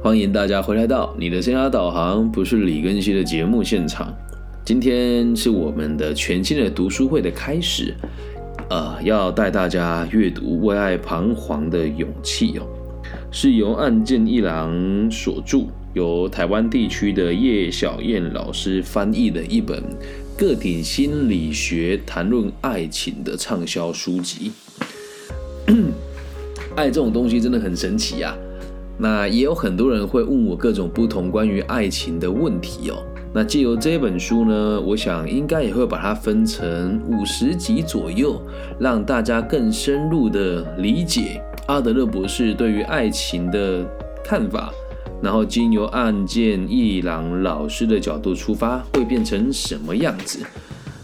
欢迎大家回来到你的生涯导航，不是李根熙的节目现场。今天是我们的全新的读书会的开始，呃，要带大家阅读《为爱彷徨的勇气》哦，是由岸见一郎所著，由台湾地区的叶小燕老师翻译的一本个体心理学谈论爱情的畅销书籍。爱这种东西真的很神奇啊！那也有很多人会问我各种不同关于爱情的问题哦。那借由这本书呢，我想应该也会把它分成五十集左右，让大家更深入的理解阿德勒博士对于爱情的看法。然后经由案件一郎老师的角度出发，会变成什么样子？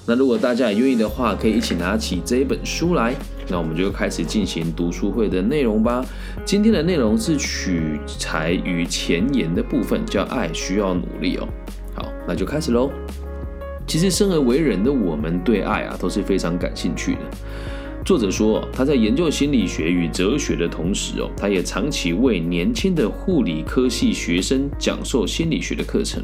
那如果大家也愿意的话，可以一起拿起这一本书来。那我们就开始进行读书会的内容吧。今天的内容是取材于前言的部分，叫“爱需要努力”哦。好，那就开始喽。其实生而为人的我们，对爱啊都是非常感兴趣的。作者说，他在研究心理学与哲学的同时哦，他也长期为年轻的护理科系学生讲授心理学的课程。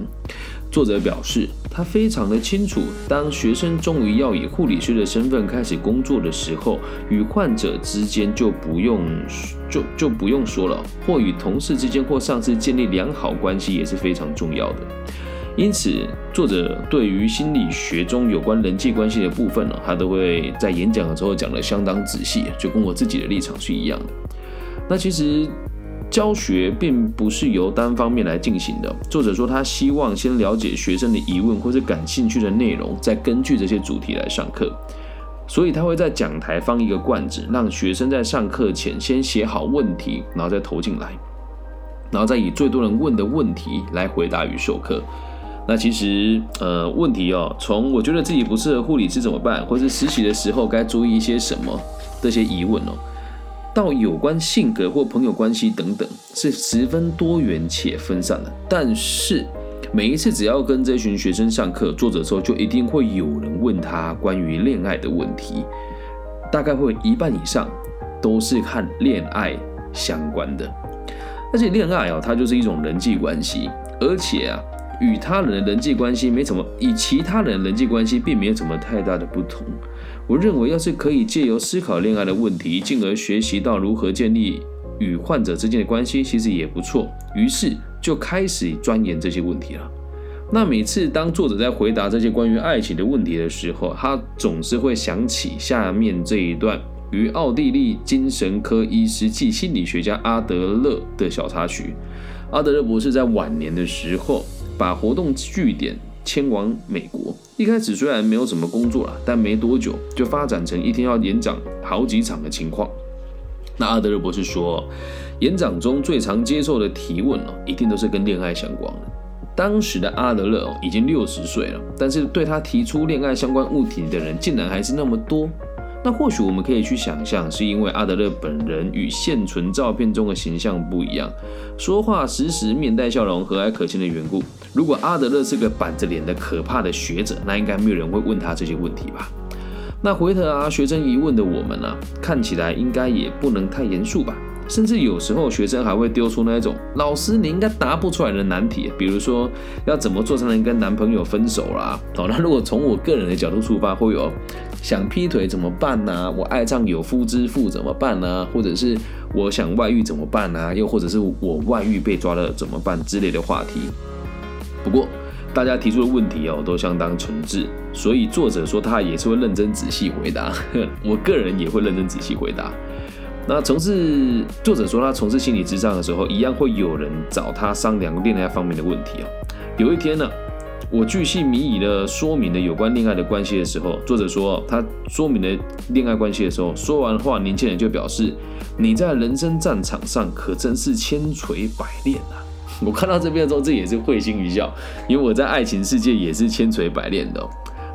作者表示，他非常的清楚，当学生终于要以护理师的身份开始工作的时候，与患者之间就不用就就不用说了，或与同事之间或上司建立良好关系也是非常重要的。因此，作者对于心理学中有关人际关系的部分呢，他都会在演讲的时候讲得相当仔细，就跟我自己的立场是一样的。那其实。教学并不是由单方面来进行的。作者说，他希望先了解学生的疑问或者感兴趣的内容，再根据这些主题来上课。所以他会在讲台放一个罐子，让学生在上课前先写好问题，然后再投进来，然后再以最多人问的问题来回答与授课。那其实，呃，问题哦，从我觉得自己不适合护理师怎么办，或是实习的时候该注意一些什么这些疑问哦。到有关性格或朋友关系等等，是十分多元且分散的。但是每一次只要跟这群学生上课，作者说就一定会有人问他关于恋爱的问题，大概会一半以上都是和恋爱相关的。而且恋爱啊，它就是一种人际关系，而且啊，与他人的人际关系没什么，与其他人的人际关系并没有什么太大的不同。我认为，要是可以借由思考恋爱的问题，进而学习到如何建立与患者之间的关系，其实也不错。于是就开始钻研这些问题了。那每次当作者在回答这些关于爱情的问题的时候，他总是会想起下面这一段与奥地利精神科医师暨心理学家阿德勒的小插曲。阿德勒博士在晚年的时候，把活动据点。迁往美国，一开始虽然没有什么工作了，但没多久就发展成一天要演讲好几场的情况。那阿德勒博士说，演讲中最常接受的提问哦，一定都是跟恋爱相关的。当时的阿德勒哦已经六十岁了，但是对他提出恋爱相关物体的人竟然还是那么多。那或许我们可以去想象，是因为阿德勒本人与现存照片中的形象不一样，说话时时面带笑容、和蔼可亲的缘故。如果阿德勒是个板着脸的可怕的学者，那应该没有人会问他这些问题吧？那回头啊学生疑问的我们呢？看起来应该也不能太严肃吧？甚至有时候学生还会丢出那种老师你应该答不出来的难题，比如说要怎么做才能跟男朋友分手啦？好，那如果从我个人的角度出发，会有想劈腿怎么办呢？我爱上有夫之妇怎么办呢？或者是我想外遇怎么办呢？又或者是我外遇被抓了怎么办之类的话题。不过大家提出的问题哦都相当诚挚，所以作者说他也是会认真仔细回答，我个人也会认真仔细回答。那从事作者说他从事心理咨商的时候，一样会有人找他商量恋爱方面的问题哦。有一天呢，我巨细靡遗的说明了有关恋爱的关系的时候，作者说他说明了恋爱关系的时候，说完话，年轻人就表示：“你在人生战场上可真是千锤百炼啊！”我看到这边的时候，这也是会心一笑，因为我在爱情世界也是千锤百炼的。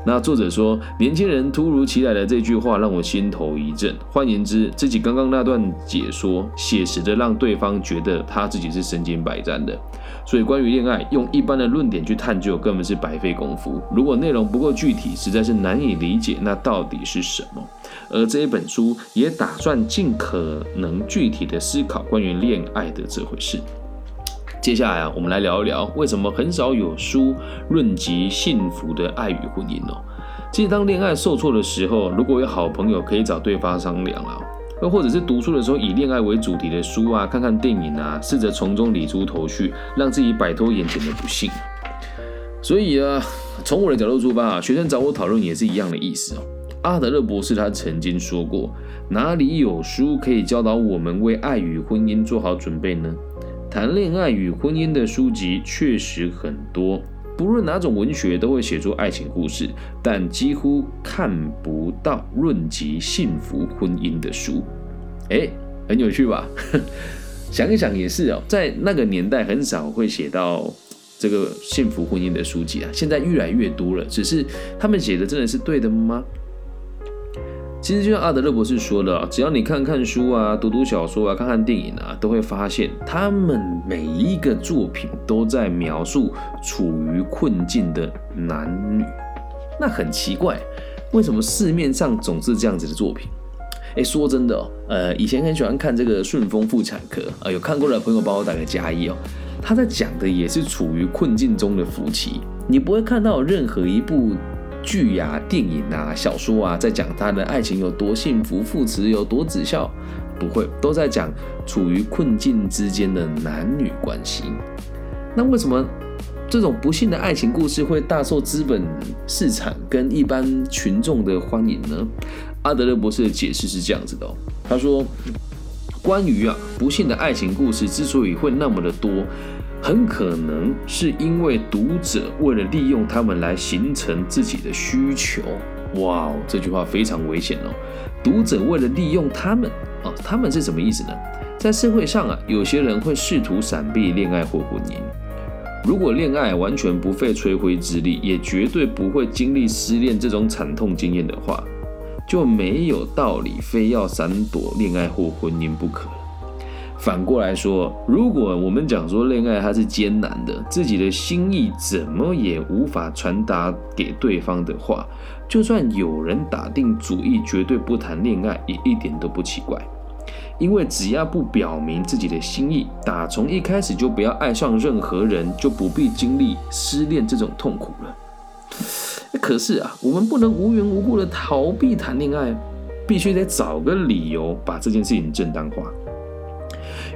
那作者说，年轻人突如其来的这句话让我心头一震。换言之，自己刚刚那段解说，写实的让对方觉得他自己是身经百战的。所以，关于恋爱，用一般的论点去探究，根本是白费功夫。如果内容不够具体，实在是难以理解那到底是什么。而这一本书也打算尽可能具体的思考关于恋爱的这回事。接下来啊，我们来聊一聊为什么很少有书论及幸福的爱与婚姻哦。其实当恋爱受挫的时候，如果有好朋友可以找对方商量啊，又或者是读书的时候以恋爱为主题的书啊，看看电影啊，试着从中理出头绪，让自己摆脱眼前的不幸。所以啊，从我的角度出发啊，学生找我讨论也是一样的意思哦。阿德勒博士他曾经说过，哪里有书可以教导我们为爱与婚姻做好准备呢？谈恋爱与婚姻的书籍确实很多，不论哪种文学都会写出爱情故事，但几乎看不到论及幸福婚姻的书。哎，很有趣吧？想一想也是哦，在那个年代很少会写到这个幸福婚姻的书籍啊，现在越来越多了。只是他们写的真的是对的吗？其实就像阿德勒博士说的，只要你看看书啊，读读小说啊，看看电影啊，都会发现他们每一个作品都在描述处于困境的男女。那很奇怪，为什么市面上总是这样子的作品？哎，说真的哦，呃，以前很喜欢看这个《顺丰妇产科》啊，有看过的朋友帮我打个加一哦。他在讲的也是处于困境中的夫妻，你不会看到任何一部。剧呀、电影啊、小说啊，在讲他的爱情有多幸福，父慈有多子孝，不会都在讲处于困境之间的男女关系。那为什么这种不幸的爱情故事会大受资本市场跟一般群众的欢迎呢？阿德勒博士的解释是这样子的，他说，关于啊不幸的爱情故事之所以会那么的多。很可能是因为读者为了利用他们来形成自己的需求。哇哦，这句话非常危险哦！读者为了利用他们哦，他们是什么意思呢？在社会上啊，有些人会试图闪避恋爱或婚姻。如果恋爱完全不费吹灰之力，也绝对不会经历失恋这种惨痛经验的话，就没有道理非要闪躲恋爱或婚姻不可。反过来说，如果我们讲说恋爱它是艰难的，自己的心意怎么也无法传达给对方的话，就算有人打定主意绝对不谈恋爱，也一点都不奇怪。因为只要不表明自己的心意，打从一开始就不要爱上任何人，就不必经历失恋这种痛苦了。可是啊，我们不能无缘无故的逃避谈恋爱，必须得找个理由把这件事情正当化。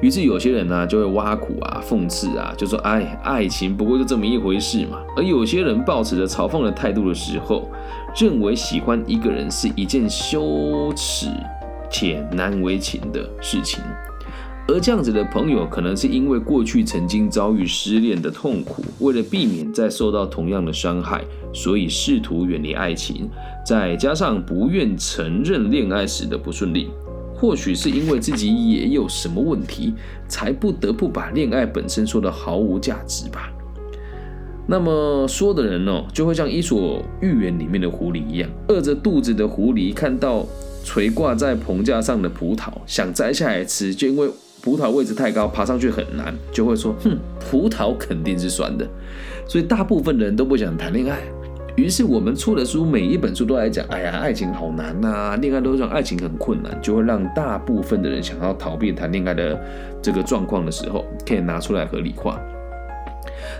于是有些人呢就会挖苦啊、讽刺啊，就说：“哎，爱情不过就这么一回事嘛。”而有些人抱持着嘲讽的态度的时候，认为喜欢一个人是一件羞耻且难为情的事情。而这样子的朋友，可能是因为过去曾经遭遇失恋的痛苦，为了避免再受到同样的伤害，所以试图远离爱情，再加上不愿承认恋爱时的不顺利。或许是因为自己也有什么问题，才不得不把恋爱本身说的毫无价值吧。那么说的人哦，就会像《伊索寓言》里面的狐狸一样，饿着肚子的狐狸看到垂挂在棚架上的葡萄，想摘下来吃，就因为葡萄位置太高，爬上去很难，就会说：“哼，葡萄肯定是酸的。”所以大部分人都不想谈恋爱。于是我们出的书，每一本书都来讲，哎呀，爱情好难呐，恋爱都让爱情很困难，就会让大部分的人想要逃避谈恋爱的这个状况的时候，可以拿出来合理化。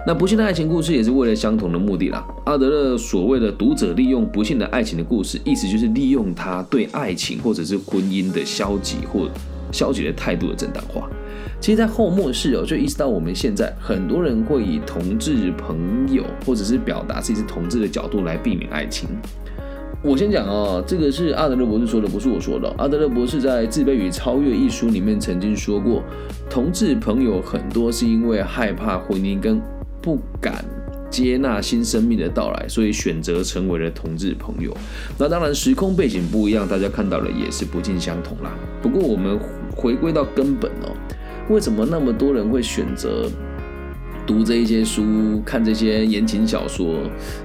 那不幸的爱情故事也是为了相同的目的啦。阿德勒所谓的读者利用不幸的爱情的故事，意思就是利用他对爱情或者是婚姻的消极或消极的态度的正当化。其实，在后末世哦，就意识到我们现在很多人会以同志朋友或者是表达自己是同志的角度来避免爱情。我先讲哦，这个是阿德勒博士说的，不是我说的。阿德勒博士在《自卑与超越》一书里面曾经说过，同志朋友很多是因为害怕婚姻跟不敢接纳新生命的到来，所以选择成为了同志朋友。那当然，时空背景不一样，大家看到的也是不尽相同啦。不过，我们回归到根本哦。为什么那么多人会选择读这一些书、看这些言情小说？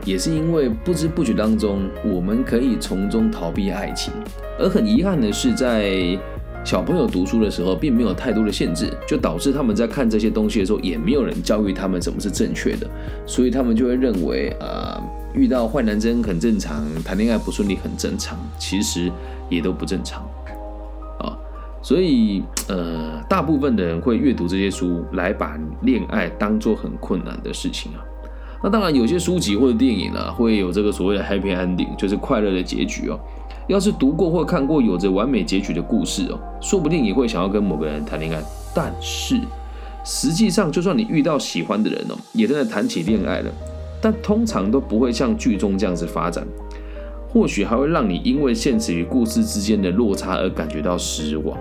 也是因为不知不觉当中，我们可以从中逃避爱情。而很遗憾的是，在小朋友读书的时候，并没有太多的限制，就导致他们在看这些东西的时候，也没有人教育他们什么是正确的，所以他们就会认为，啊，遇到坏男生很正常，谈恋爱不顺利很正常，其实也都不正常。所以呃，大部分的人会阅读这些书来把恋爱当做很困难的事情啊。那当然，有些书籍或者电影啊，会有这个所谓的 happy ending，就是快乐的结局哦。要是读过或看过有着完美结局的故事哦，说不定也会想要跟某个人谈恋爱。但是实际上，就算你遇到喜欢的人哦，也真的谈起恋爱了，但通常都不会像剧中这样子发展，或许还会让你因为现实与故事之间的落差而感觉到失望。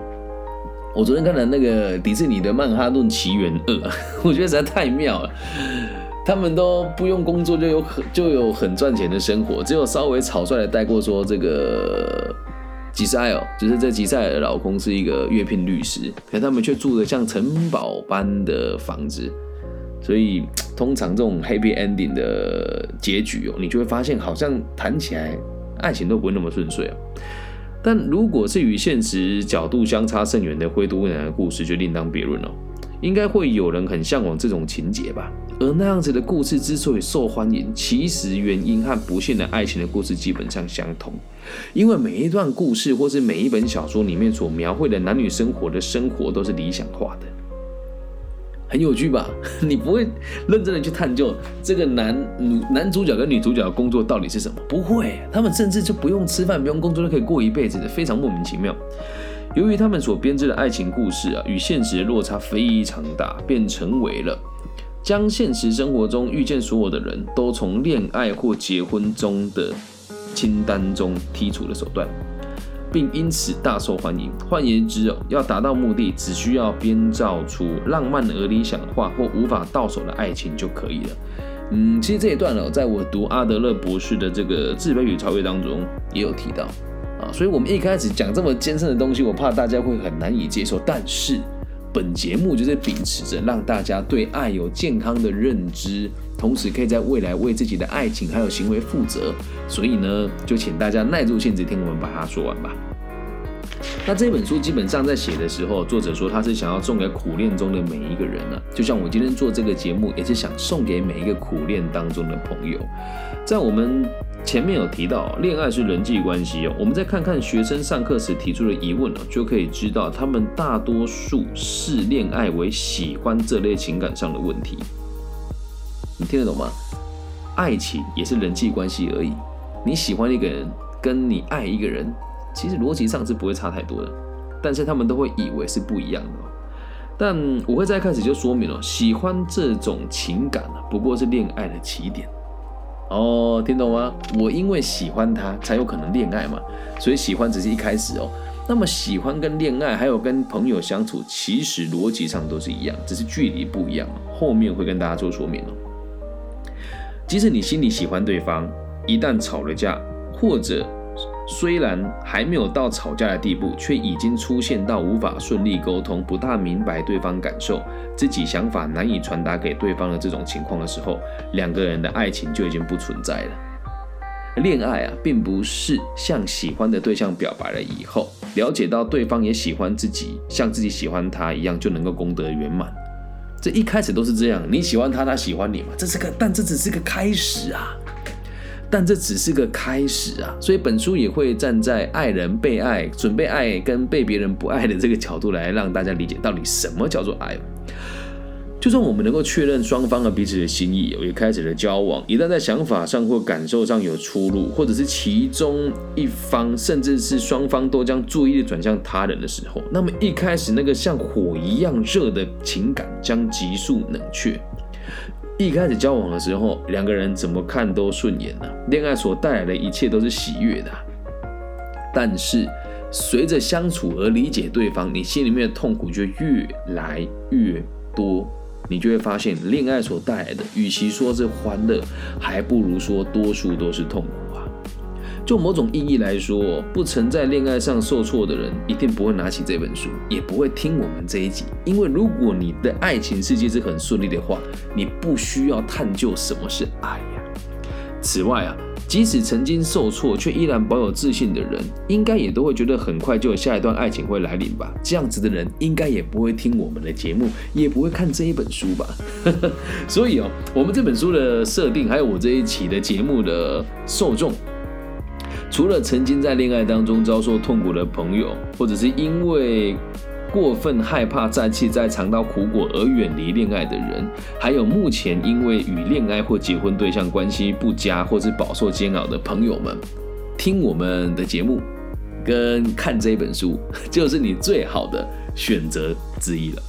我昨天看了那个迪士尼的《曼哈顿奇缘二》，我觉得实在太妙了。他们都不用工作就有很就有很赚钱的生活，只有稍微草率的带过说这个吉赛尔，就是这吉赛尔的老公是一个约聘律师，可他们却住的像城堡般的房子，所以通常这种 happy ending 的结局哦，你就会发现好像谈起来爱情都不会那么顺遂啊。但如果是与现实角度相差甚远的灰度未来的故事，就另当别论了。应该会有人很向往这种情节吧？而那样子的故事之所以受欢迎，其实原因和不幸的爱情的故事基本上相同。因为每一段故事或是每一本小说里面所描绘的男女生活的生活都是理想化的，很有趣吧？你不会认真的去探究这个男女男主角跟女主角的工作到底是什么？不会，他们甚至就不用吃饭、不用工作都可以过一辈子的，非常莫名其妙。由于他们所编织的爱情故事啊，与现实的落差非常大，便成为了将现实生活中遇见所有的人都从恋爱或结婚中的清单中剔除的手段，并因此大受欢迎。换言之哦，要达到目的，只需要编造出浪漫而理想化或无法到手的爱情就可以了。嗯，其实这一段哦，在我读阿德勒博士的这个《自卑与超越》当中也有提到啊。所以，我们一开始讲这么艰深的东西，我怕大家会很难以接受。但是，本节目就是秉持着让大家对爱有健康的认知，同时可以在未来为自己的爱情还有行为负责。所以呢，就请大家耐住性子听我们把它说完吧。那这本书基本上在写的时候，作者说他是想要送给苦恋中的每一个人呢。就像我今天做这个节目，也是想送给每一个苦恋当中的朋友。在我们前面有提到，恋爱是人际关系哦。我们再看看学生上课时提出的疑问哦，就可以知道他们大多数视恋爱为喜欢这类情感上的问题。你听得懂吗？爱情也是人际关系而已。你喜欢一个人，跟你爱一个人。其实逻辑上是不会差太多的，但是他们都会以为是不一样的。但我会在开始就说明了，喜欢这种情感啊，不过是恋爱的起点。哦，听懂吗？我因为喜欢他，才有可能恋爱嘛。所以喜欢只是一开始哦。那么喜欢跟恋爱，还有跟朋友相处，其实逻辑上都是一样，只是距离不一样。后面会跟大家做说明哦。即使你心里喜欢对方，一旦吵了架，或者虽然还没有到吵架的地步，却已经出现到无法顺利沟通、不大明白对方感受、自己想法难以传达给对方的这种情况的时候，两个人的爱情就已经不存在了。恋爱啊，并不是向喜欢的对象表白了以后，了解到对方也喜欢自己，像自己喜欢他一样，就能够功德圆满。这一开始都是这样，你喜欢他，他喜欢你嘛，这是个，但这只是个开始啊。但这只是个开始啊，所以本书也会站在爱人被爱、准备爱跟被别人不爱的这个角度来让大家理解到底什么叫做爱。就算我们能够确认双方的彼此的心意，也开始了交往，一旦在想法上或感受上有出入，或者是其中一方甚至是双方都将注意力转向他人的时候，那么一开始那个像火一样热的情感将急速冷却。一开始交往的时候，两个人怎么看都顺眼呢？恋爱所带来的一切都是喜悦的。但是随着相处而理解对方，你心里面的痛苦就越来越多。你就会发现，恋爱所带来的，与其说是欢乐，还不如说多数都是痛苦。就某种意义来说，不曾在恋爱上受挫的人，一定不会拿起这本书，也不会听我们这一集。因为如果你的爱情世界是很顺利的话，你不需要探究什么是爱呀。此外啊，即使曾经受挫却依然保有自信的人，应该也都会觉得很快就有下一段爱情会来临吧。这样子的人，应该也不会听我们的节目，也不会看这一本书吧。所以哦，我们这本书的设定，还有我这一期的节目的受众。除了曾经在恋爱当中遭受痛苦的朋友，或者是因为过分害怕再次再尝到苦果而远离恋爱的人，还有目前因为与恋爱或结婚对象关系不佳，或是饱受煎熬的朋友们，听我们的节目跟看这本书，就是你最好的选择之一了。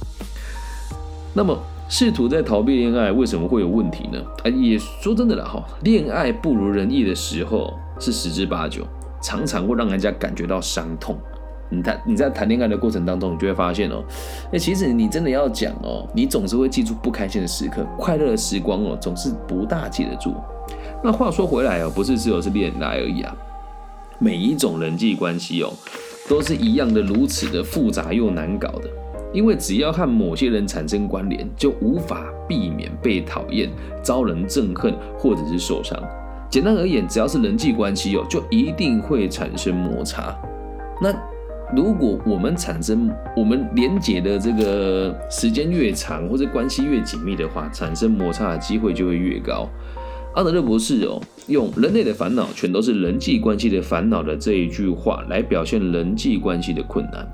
那么，试图在逃避恋爱，为什么会有问题呢？啊，也说真的了哈，恋爱不如人意的时候是十之八九，常常会让人家感觉到伤痛。你谈你在谈恋爱的过程当中，你就会发现哦，那其实你真的要讲哦，你总是会记住不开心的时刻，快乐的时光哦，总是不大记得住。那话说回来哦，不是只有是恋爱而已啊，每一种人际关系哦，都是一样的如此的复杂又难搞的。因为只要和某些人产生关联，就无法避免被讨厌、遭人憎恨或者是受伤。简单而言，只要是人际关系哦，就一定会产生摩擦。那如果我们产生我们连结的这个时间越长，或者关系越紧密的话，产生摩擦的机会就会越高。阿德勒博士哦，用“人类的烦恼全都是人际关系的烦恼”的这一句话来表现人际关系的困难。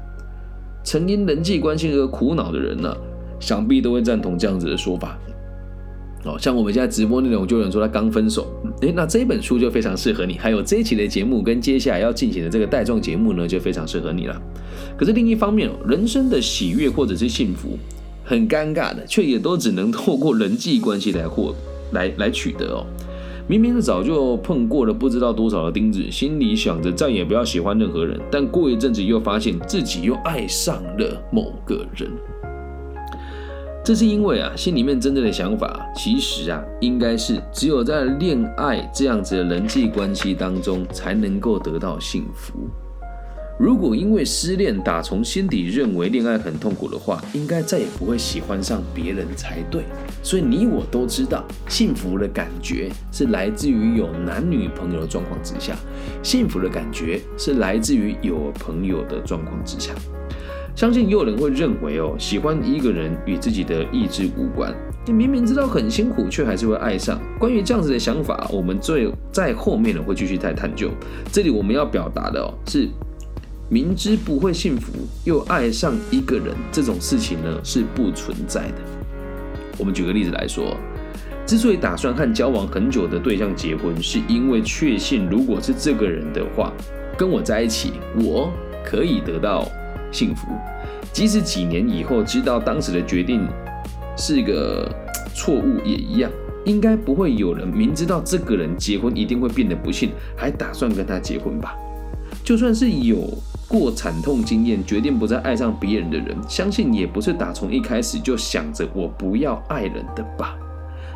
曾因人际关系而苦恼的人呢，想必都会赞同这样子的说法。哦，像我们现在直播内容，就有人说他刚分手，诶，那这本书就非常适合你。还有这一期的节目跟接下来要进行的这个带状节目呢，就非常适合你了。可是另一方面，人生的喜悦或者是幸福，很尴尬的，却也都只能透过人际关系来获 来来取得哦。明明早就碰过了不知道多少的钉子，心里想着再也不要喜欢任何人，但过一阵子又发现自己又爱上了某个人。这是因为啊，心里面真正的想法，其实啊，应该是只有在恋爱这样子的人际关系当中，才能够得到幸福。如果因为失恋打从心底认为恋爱很痛苦的话，应该再也不会喜欢上别人才对。所以你我都知道，幸福的感觉是来自于有男女朋友的状况之下，幸福的感觉是来自于有朋友的状况之下。相信也有人会认为哦，喜欢一个人与自己的意志无关。你明明知道很辛苦，却还是会爱上。关于这样子的想法，我们最在后面呢会继续再探究。这里我们要表达的哦是。明知不会幸福，又爱上一个人，这种事情呢是不存在的。我们举个例子来说，之所以打算和交往很久的对象结婚，是因为确信如果是这个人的话，跟我在一起，我可以得到幸福。即使几年以后知道当时的决定是个错误，也一样，应该不会有人明知道这个人结婚一定会变得不幸，还打算跟他结婚吧？就算是有。过惨痛经验，决定不再爱上别人的人，相信也不是打从一开始就想着我不要爱人的吧。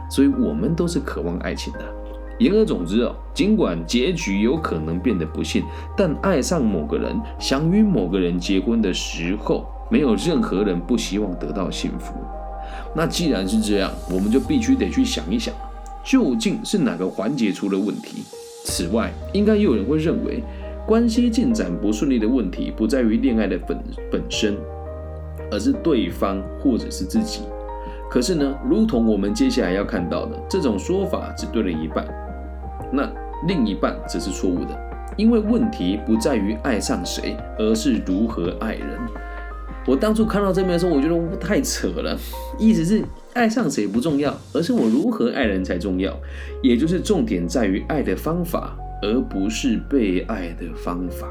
所以，我们都是渴望爱情的。言而总之哦，尽管结局有可能变得不幸，但爱上某个人，想与某个人结婚的时候，没有任何人不希望得到幸福。那既然是这样，我们就必须得去想一想，究竟是哪个环节出了问题。此外，应该也有人会认为。关系进展不顺利的问题，不在于恋爱的本本身，而是对方或者是自己。可是呢，如同我们接下来要看到的，这种说法只对了一半，那另一半则是错误的。因为问题不在于爱上谁，而是如何爱人。我当初看到这边的时候，我觉得太扯了，意思是爱上谁不重要，而是我如何爱人才重要，也就是重点在于爱的方法。而不是被爱的方法。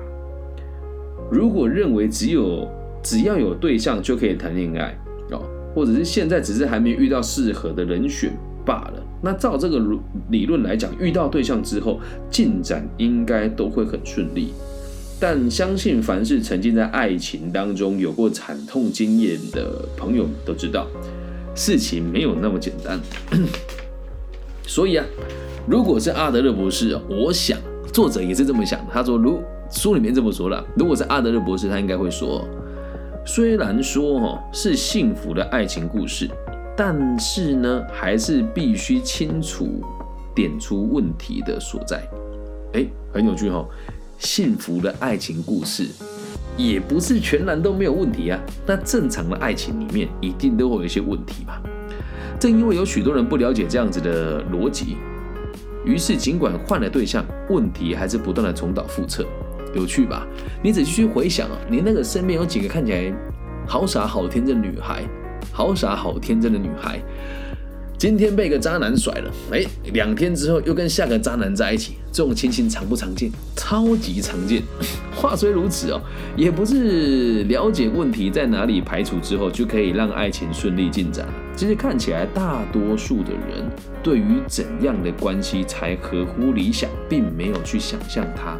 如果认为只有只要有对象就可以谈恋爱哦，或者是现在只是还没遇到适合的人选罢了，那照这个理论来讲，遇到对象之后进展应该都会很顺利。但相信凡是曾经在爱情当中有过惨痛经验的朋友都知道，事情没有那么简单。所以啊。如果是阿德勒博士，我想作者也是这么想。他说，如书里面这么说了，如果是阿德勒博士，他应该会说，虽然说哈是幸福的爱情故事，但是呢，还是必须清楚点出问题的所在。哎，很有趣哈，幸福的爱情故事也不是全然都没有问题啊。那正常的爱情里面一定都会有一些问题嘛。正因为有许多人不了解这样子的逻辑。于是尽管换了对象，问题还是不断的重蹈覆辙。有趣吧？你仔细去回想啊，你那个身边有几个看起来好傻好天真的女孩，好傻好天真的女孩。今天被个渣男甩了，哎，两天之后又跟下个渣男在一起，这种情形常不常见？超级常见。话虽如此哦，也不是了解问题在哪里排除之后就可以让爱情顺利进展。其实看起来，大多数的人对于怎样的关系才合乎理想，并没有去想象它。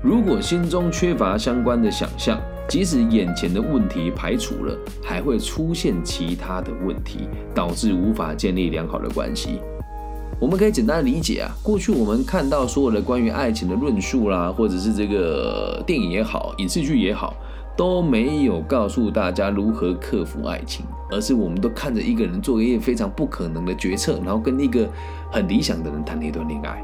如果心中缺乏相关的想象，即使眼前的问题排除了，还会出现其他的问题，导致无法建立良好的关系。我们可以简单理解啊，过去我们看到所有的关于爱情的论述啦，或者是这个电影也好，影视剧也好，都没有告诉大家如何克服爱情，而是我们都看着一个人做一个非常不可能的决策，然后跟一个很理想的人谈了一段恋爱。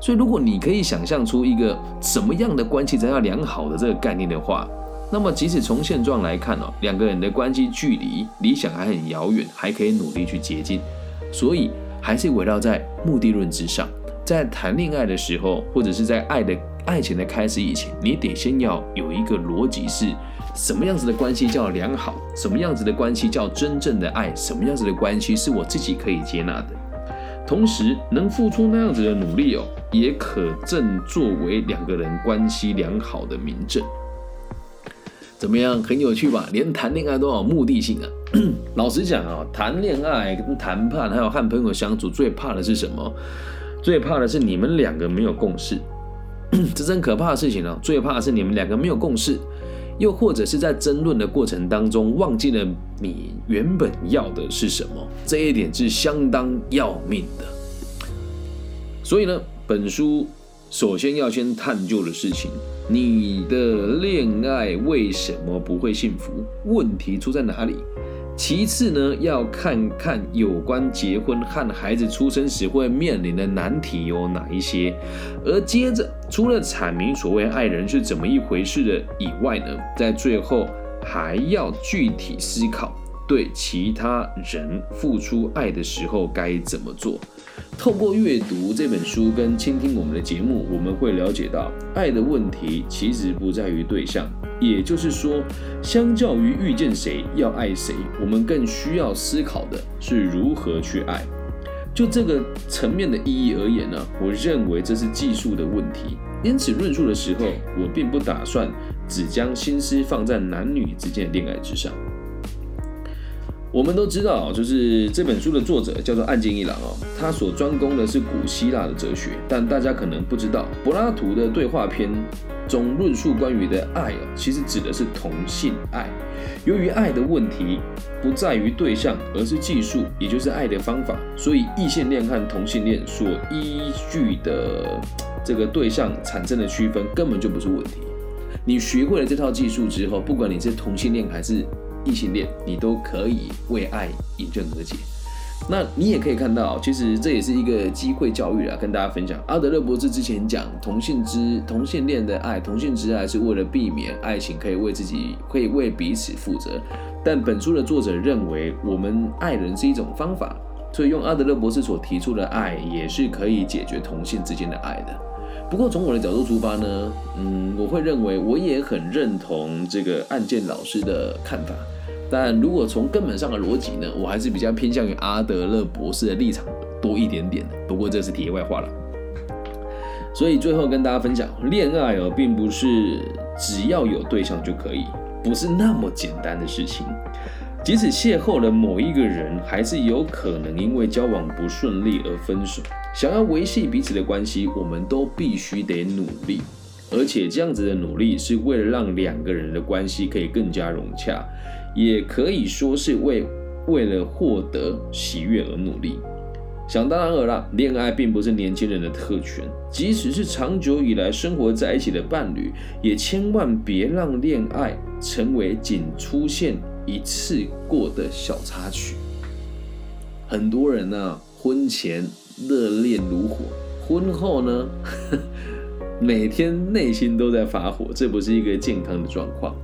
所以，如果你可以想象出一个什么样的关系才叫良好的这个概念的话，那么即使从现状来看哦，两个人的关系距离理想还很遥远，还可以努力去接近。所以，还是围绕在目的论之上。在谈恋爱的时候，或者是在爱的爱情的开始以前，你得先要有一个逻辑：是什么样子的关系叫良好？什么样子的关系叫真正的爱？什么样子的关系是我自己可以接纳的？同时，能付出那样子的努力哦，也可正作为两个人关系良好的明证。怎么样，很有趣吧？连谈恋爱都有目的性啊！老实讲啊，谈恋爱、跟谈判，还有和朋友相处，最怕的是什么？最怕的是你们两个没有共识，这真可怕的事情啊！最怕的是你们两个没有共识。又或者是在争论的过程当中，忘记了你原本要的是什么，这一点是相当要命的。所以呢，本书首先要先探究的事情，你的恋爱为什么不会幸福？问题出在哪里？其次呢，要看看有关结婚和孩子出生时会面临的难题有哪一些，而接着除了阐明所谓爱人是怎么一回事的以外呢，在最后还要具体思考对其他人付出爱的时候该怎么做。透过阅读这本书跟倾听我们的节目，我们会了解到，爱的问题其实不在于对象，也就是说，相较于遇见谁要爱谁，我们更需要思考的是如何去爱。就这个层面的意义而言呢，我认为这是技术的问题。因此，论述的时候，我并不打算只将心思放在男女之间的恋爱之上。我们都知道，就是这本书的作者叫做岸见一郎哦，他所专攻的是古希腊的哲学。但大家可能不知道，柏拉图的对话篇中论述关于的爱哦，其实指的是同性爱。由于爱的问题不在于对象，而是技术，也就是爱的方法，所以异性恋和同性恋所依据的这个对象产生的区分根本就不是问题。你学会了这套技术之后，不管你是同性恋还是异性恋，你都可以为爱引刃而解。那你也可以看到，其实这也是一个机会教育啊，跟大家分享。阿德勒博士之前讲，同性之同性恋的爱，同性之爱是为了避免爱情可以为自己，可以为彼此负责。但本书的作者认为，我们爱人是一种方法，所以用阿德勒博士所提出的爱，也是可以解决同性之间的爱的。不过从我的角度出发呢，嗯，我会认为我也很认同这个案件老师的看法。但如果从根本上的逻辑呢，我还是比较偏向于阿德勒博士的立场多一点点的。不过这是题外话了。所以最后跟大家分享，恋爱哦，并不是只要有对象就可以，不是那么简单的事情。即使邂逅了某一个人，还是有可能因为交往不顺利而分手。想要维系彼此的关系，我们都必须得努力，而且这样子的努力是为了让两个人的关系可以更加融洽。也可以说是为为了获得喜悦而努力。想当然尔了，恋爱并不是年轻人的特权，即使是长久以来生活在一起的伴侣，也千万别让恋爱成为仅出现一次过的小插曲。很多人呢，婚前热恋如火，婚后呢，每天内心都在发火，这不是一个健康的状况。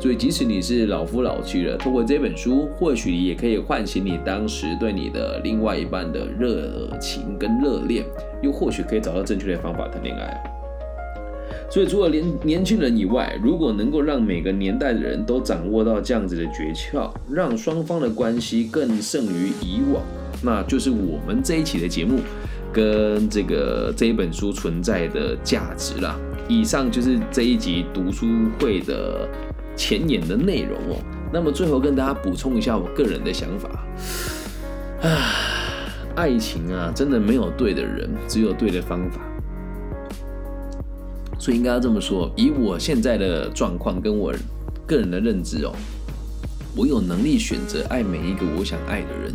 所以即使你是老夫老妻了，通过这本书，或许也可以唤醒你当时对你的另外一半的热情跟热恋，又或许可以找到正确的方法谈恋爱。所以除了年年轻人以外，如果能够让每个年代的人都掌握到这样子的诀窍，让双方的关系更胜于以往，那就是我们这一期的节目跟这个这一本书存在的价值啦。以上就是这一集读书会的前言的内容哦。那么最后跟大家补充一下我个人的想法，啊，爱情啊，真的没有对的人，只有对的方法。所以应该要这么说，以我现在的状况跟我个人的认知哦，我有能力选择爱每一个我想爱的人。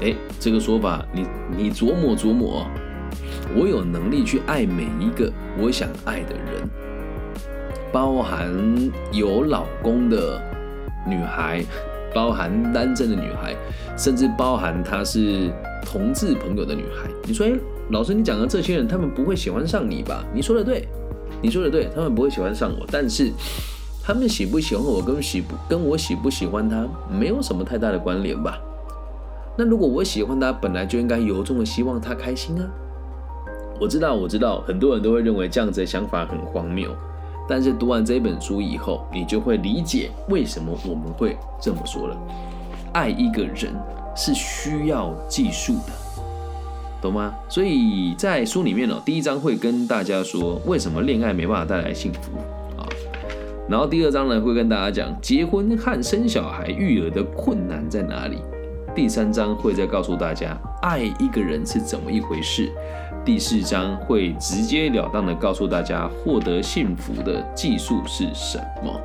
哎，这个说法你你琢磨琢磨哦，我有能力去爱每一个我想爱的人，包含有老公的女孩，包含单身的女孩，甚至包含她是同志朋友的女孩。你说，哎？老师，你讲的这些人，他们不会喜欢上你吧？你说的对，你说的对，他们不会喜欢上我。但是，他们喜不喜欢我，跟喜不跟我喜不喜欢他，没有什么太大的关联吧？那如果我喜欢他，本来就应该由衷的希望他开心啊。我知道，我知道，很多人都会认为这样子的想法很荒谬。但是读完这本书以后，你就会理解为什么我们会这么说了。爱一个人是需要技术的。懂吗？所以在书里面呢，第一章会跟大家说为什么恋爱没办法带来幸福啊，然后第二章呢会跟大家讲结婚和生小孩育儿的困难在哪里，第三章会再告诉大家爱一个人是怎么一回事，第四章会直截了当的告诉大家获得幸福的技术是什么，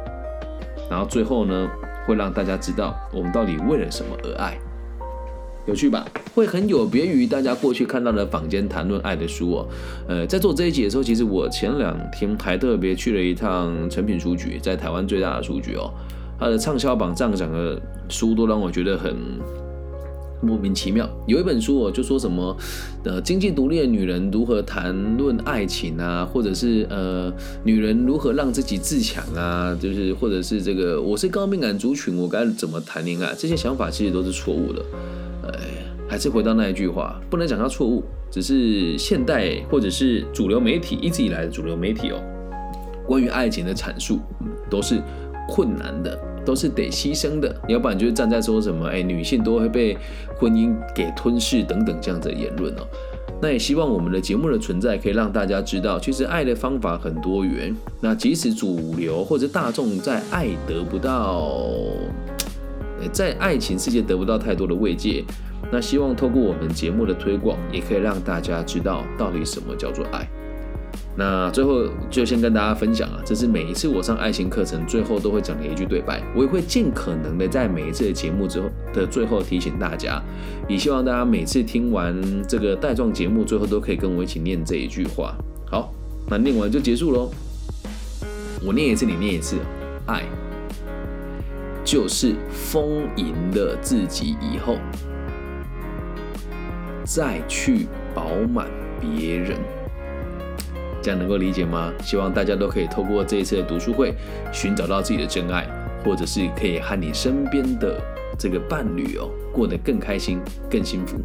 然后最后呢会让大家知道我们到底为了什么而爱。有趣吧？会很有别于大家过去看到的坊间谈论爱的书哦。呃，在做这一集的时候，其实我前两天还特别去了一趟诚品书局，在台湾最大的书局哦。它的畅销榜上涨的书都让我觉得很莫名其妙。有一本书哦，就说什么呃，经济独立的女人如何谈论爱情啊，或者是呃，女人如何让自己自强啊，就是或者是这个我是高敏感族群，我该怎么谈恋爱？这些想法其实都是错误的。哎，还是回到那一句话，不能讲它错误，只是现代或者是主流媒体一直以来的主流媒体哦，关于爱情的阐述都是困难的，都是得牺牲的，要不然就是站在说什么，哎，女性都会被婚姻给吞噬等等这样子的言论哦。那也希望我们的节目的存在可以让大家知道，其实爱的方法很多元。那即使主流或者大众在爱得不到。在爱情世界得不到太多的慰藉，那希望透过我们节目的推广，也可以让大家知道到底什么叫做爱。那最后就先跟大家分享啊，这是每一次我上爱情课程最后都会讲的一句对白，我也会尽可能的在每一次的节目之后的最后提醒大家，也希望大家每次听完这个带状节目，最后都可以跟我一起念这一句话。好，那念完就结束喽。我念一次，你念一次，爱。就是丰盈了自己以后，再去饱满别人，这样能够理解吗？希望大家都可以透过这一次的读书会，寻找到自己的真爱，或者是可以和你身边的这个伴侣哦，过得更开心、更幸福。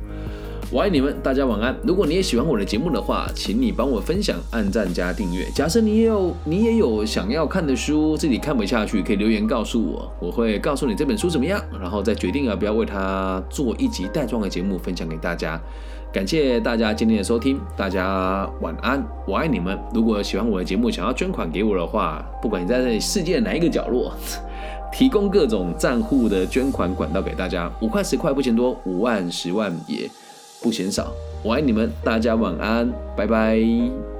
我爱你们，大家晚安。如果你也喜欢我的节目的话，请你帮我分享、按赞加订阅。假设你也有你也有想要看的书，自己看不下去，可以留言告诉我，我会告诉你这本书怎么样，然后再决定要不要为它做一集带状的节目分享给大家。感谢大家今天的收听，大家晚安，我爱你们。如果喜欢我的节目，想要捐款给我的话，不管你在世界哪一个角落，提供各种账户的捐款管道给大家，五块十块不嫌多，五万十万也。不嫌少，我爱你们，大家晚安，拜拜。